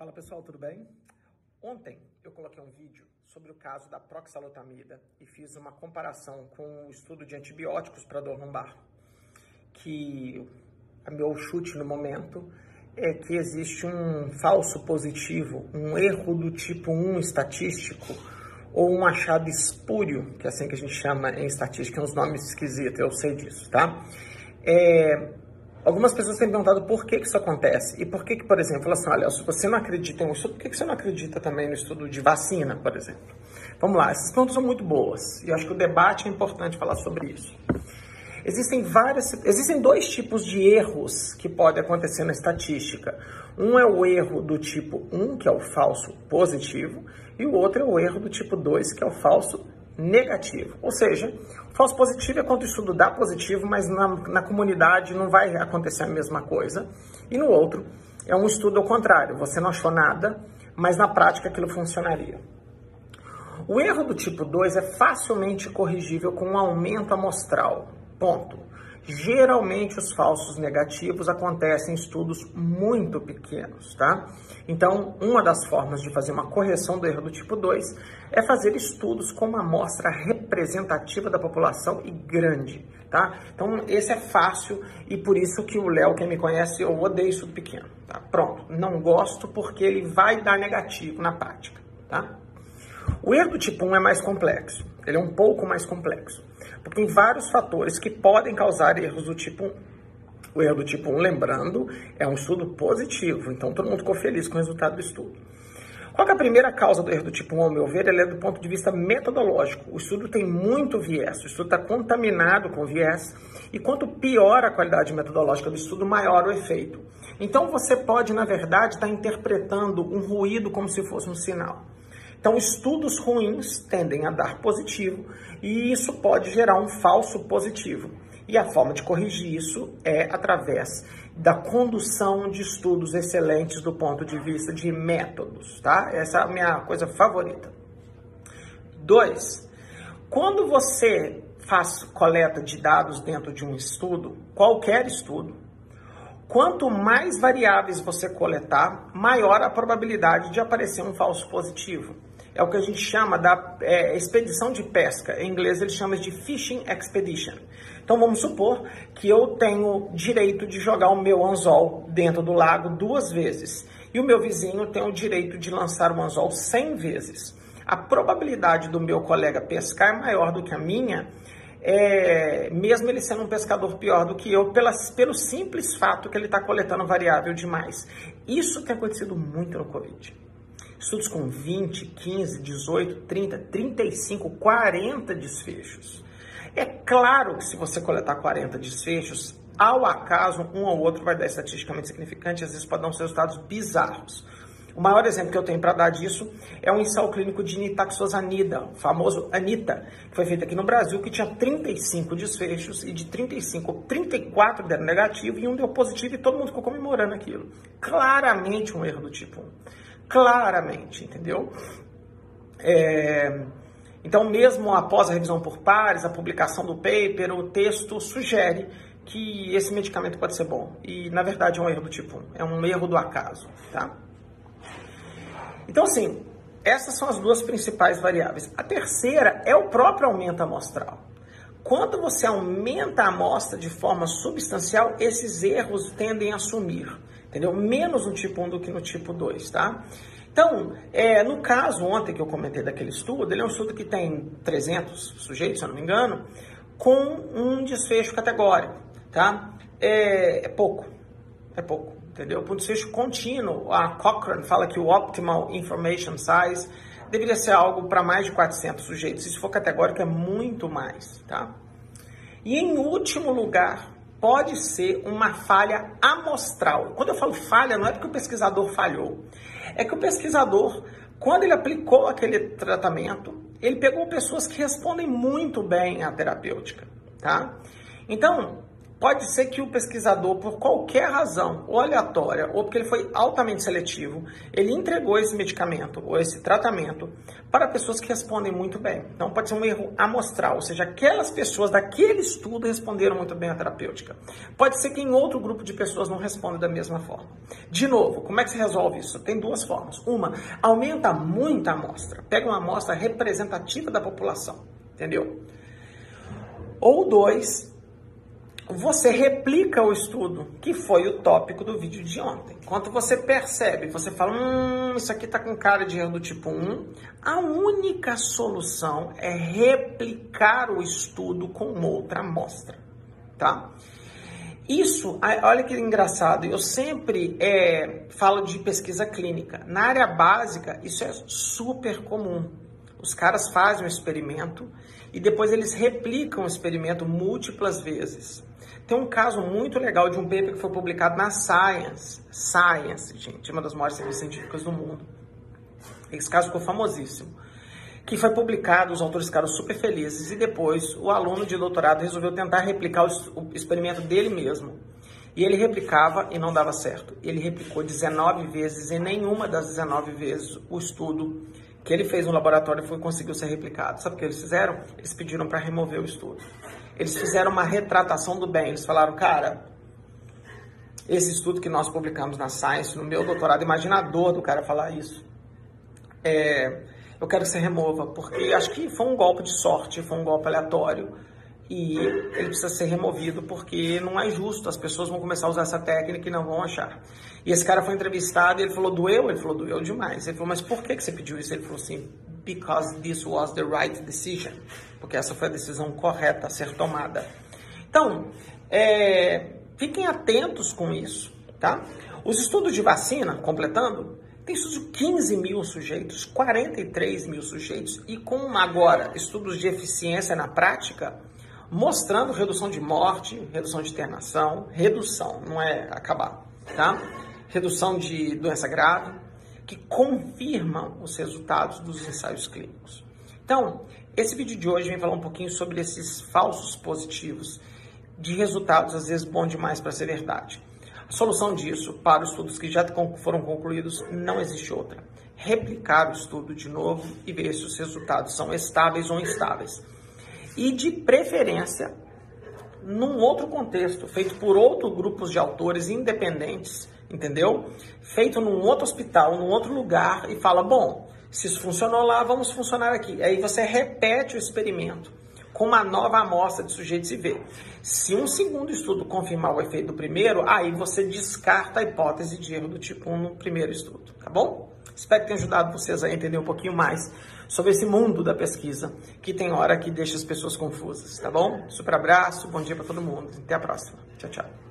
Fala pessoal, tudo bem? Ontem eu coloquei um vídeo sobre o caso da proxalotamida e fiz uma comparação com o estudo de antibióticos para dor lombar. Que o meu chute no momento é que existe um falso positivo, um erro do tipo 1 estatístico, ou um achado espúrio, que é assim que a gente chama em estatística, é uns nomes esquisitos, eu sei disso, tá? É, Algumas pessoas têm perguntado por que, que isso acontece. E por que, que por exemplo, assim, olha, se você não acredita em um estudo, por que, que você não acredita também no estudo de vacina, por exemplo? Vamos lá, essas perguntas são muito boas. E eu acho que o debate é importante falar sobre isso. Existem várias, existem dois tipos de erros que podem acontecer na estatística. Um é o erro do tipo 1, que é o falso positivo, e o outro é o erro do tipo 2, que é o falso negativo. Ou seja, falso positivo é quando o estudo dá positivo, mas na, na comunidade não vai acontecer a mesma coisa. E no outro, é um estudo ao contrário, você não achou nada, mas na prática aquilo funcionaria. O erro do tipo 2 é facilmente corrigível com um aumento amostral. Ponto. Geralmente os falsos negativos acontecem em estudos muito pequenos, tá? Então, uma das formas de fazer uma correção do erro do tipo 2 é fazer estudos com uma amostra representativa da população e grande, tá? Então, esse é fácil e por isso que o Léo, quem me conhece, eu odeio estudo pequeno, tá? Pronto, não gosto porque ele vai dar negativo na prática, tá? O erro do tipo 1 é mais complexo, ele é um pouco mais complexo, porque tem vários fatores que podem causar erros do tipo 1. O erro do tipo 1, lembrando, é um estudo positivo, então todo mundo ficou feliz com o resultado do estudo. Qual é a primeira causa do erro do tipo 1, ao meu ver? Ele é do ponto de vista metodológico. O estudo tem muito viés, o estudo está contaminado com viés, e quanto pior a qualidade metodológica do estudo, maior o efeito. Então você pode, na verdade, estar tá interpretando um ruído como se fosse um sinal. Então, estudos ruins tendem a dar positivo e isso pode gerar um falso positivo. E a forma de corrigir isso é através da condução de estudos excelentes do ponto de vista de métodos, tá? Essa é a minha coisa favorita. Dois, quando você faz coleta de dados dentro de um estudo, qualquer estudo, quanto mais variáveis você coletar, maior a probabilidade de aparecer um falso positivo é o que a gente chama da é, expedição de pesca. Em inglês eles chamam de fishing expedition. Então vamos supor que eu tenho direito de jogar o meu anzol dentro do lago duas vezes e o meu vizinho tem o direito de lançar o anzol 100 vezes. A probabilidade do meu colega pescar é maior do que a minha, é, mesmo ele sendo um pescador pior do que eu, pela, pelo simples fato que ele está coletando variável demais. Isso tem acontecido muito no Covid. Estudos com 20, 15, 18, 30, 35, 40 desfechos. É claro que se você coletar 40 desfechos, ao acaso, um ou outro vai dar estatisticamente significante, às vezes pode dar uns resultados bizarros. O maior exemplo que eu tenho para dar disso é um ensaio clínico de nitaxosanida, o famoso ANITA, que foi feito aqui no Brasil, que tinha 35 desfechos e de 35, 34 deram negativo e um deu positivo e todo mundo ficou comemorando aquilo. Claramente um erro do tipo 1 claramente, entendeu? É, então, mesmo após a revisão por pares, a publicação do paper, o texto sugere que esse medicamento pode ser bom. E, na verdade, é um erro do tipo 1, é um erro do acaso, tá? Então, assim, essas são as duas principais variáveis. A terceira é o próprio aumento amostral. Quando você aumenta a amostra de forma substancial, esses erros tendem a sumir entendeu? Menos no tipo 1 do que no tipo 2, tá? Então, é, no caso ontem que eu comentei daquele estudo, ele é um estudo que tem 300 sujeitos, se eu não me engano, com um desfecho categórico, tá? É, é pouco, é pouco, entendeu? Um desfecho contínuo, a Cochrane fala que o Optimal Information Size deveria ser algo para mais de 400 sujeitos. Se for categórico, é muito mais, tá? E em último lugar, pode ser uma falha amostral. Quando eu falo falha, não é porque o pesquisador falhou. É que o pesquisador, quando ele aplicou aquele tratamento, ele pegou pessoas que respondem muito bem à terapêutica, tá? Então, Pode ser que o pesquisador, por qualquer razão, ou aleatória, ou porque ele foi altamente seletivo, ele entregou esse medicamento ou esse tratamento para pessoas que respondem muito bem. Então pode ser um erro amostral, ou seja, aquelas pessoas daquele estudo responderam muito bem à terapêutica. Pode ser que em outro grupo de pessoas não responda da mesma forma. De novo, como é que se resolve isso? Tem duas formas. Uma, aumenta muito a amostra. Pega uma amostra representativa da população, entendeu? Ou dois, você replica o estudo, que foi o tópico do vídeo de ontem. Quando você percebe, você fala, hum, isso aqui está com cara de erro do tipo 1, a única solução é replicar o estudo com outra amostra, tá? Isso, olha que engraçado, eu sempre é, falo de pesquisa clínica. Na área básica, isso é super comum. Os caras fazem um experimento e depois eles replicam o experimento múltiplas vezes. Tem um caso muito legal de um paper que foi publicado na Science. Science, gente, uma das maiores revistas científicas do mundo. Esse caso ficou famosíssimo. Que foi publicado, os autores ficaram super felizes e depois o aluno de doutorado resolveu tentar replicar o experimento dele mesmo. E ele replicava e não dava certo. Ele replicou 19 vezes e nenhuma das 19 vezes o estudo que ele fez no laboratório foi conseguiu ser replicado. Sabe o que eles fizeram? Eles pediram para remover o estudo. Eles fizeram uma retratação do bem. Eles falaram, cara, esse estudo que nós publicamos na Science, no meu doutorado, imagina a dor do cara falar isso. É, eu quero que você remova, porque acho que foi um golpe de sorte, foi um golpe aleatório e ele precisa ser removido porque não é justo, as pessoas vão começar a usar essa técnica e não vão achar. E esse cara foi entrevistado e ele falou, doeu? Ele falou, doeu demais. Ele falou, mas por que, que você pediu isso? Ele falou assim, because this was the right decision. Porque essa foi a decisão correta a ser tomada. Então, é, fiquem atentos com isso, tá? Os estudos de vacina, completando, tem estudos de 15 mil sujeitos, 43 mil sujeitos, e com agora estudos de eficiência na prática, mostrando redução de morte, redução de internação, redução, não é acabar, tá? Redução de doença grave, que confirmam os resultados dos ensaios clínicos. Então, esse vídeo de hoje vem falar um pouquinho sobre esses falsos positivos de resultados às vezes bons demais para ser verdade. A solução disso, para os estudos que já foram concluídos, não existe outra. Replicar o estudo de novo e ver se os resultados são estáveis ou instáveis. E de preferência, num outro contexto, feito por outros grupos de autores independentes, entendeu? Feito num outro hospital, num outro lugar e fala, bom, se isso funcionou lá, vamos funcionar aqui. Aí você repete o experimento com uma nova amostra de sujeitos e vê. Se um segundo estudo confirmar o efeito do primeiro, aí você descarta a hipótese de erro do tipo 1 no primeiro estudo, tá bom? Espero que tenha ajudado vocês a entender um pouquinho mais sobre esse mundo da pesquisa, que tem hora que deixa as pessoas confusas, tá bom? Super abraço, bom dia para todo mundo. Até a próxima. Tchau, tchau.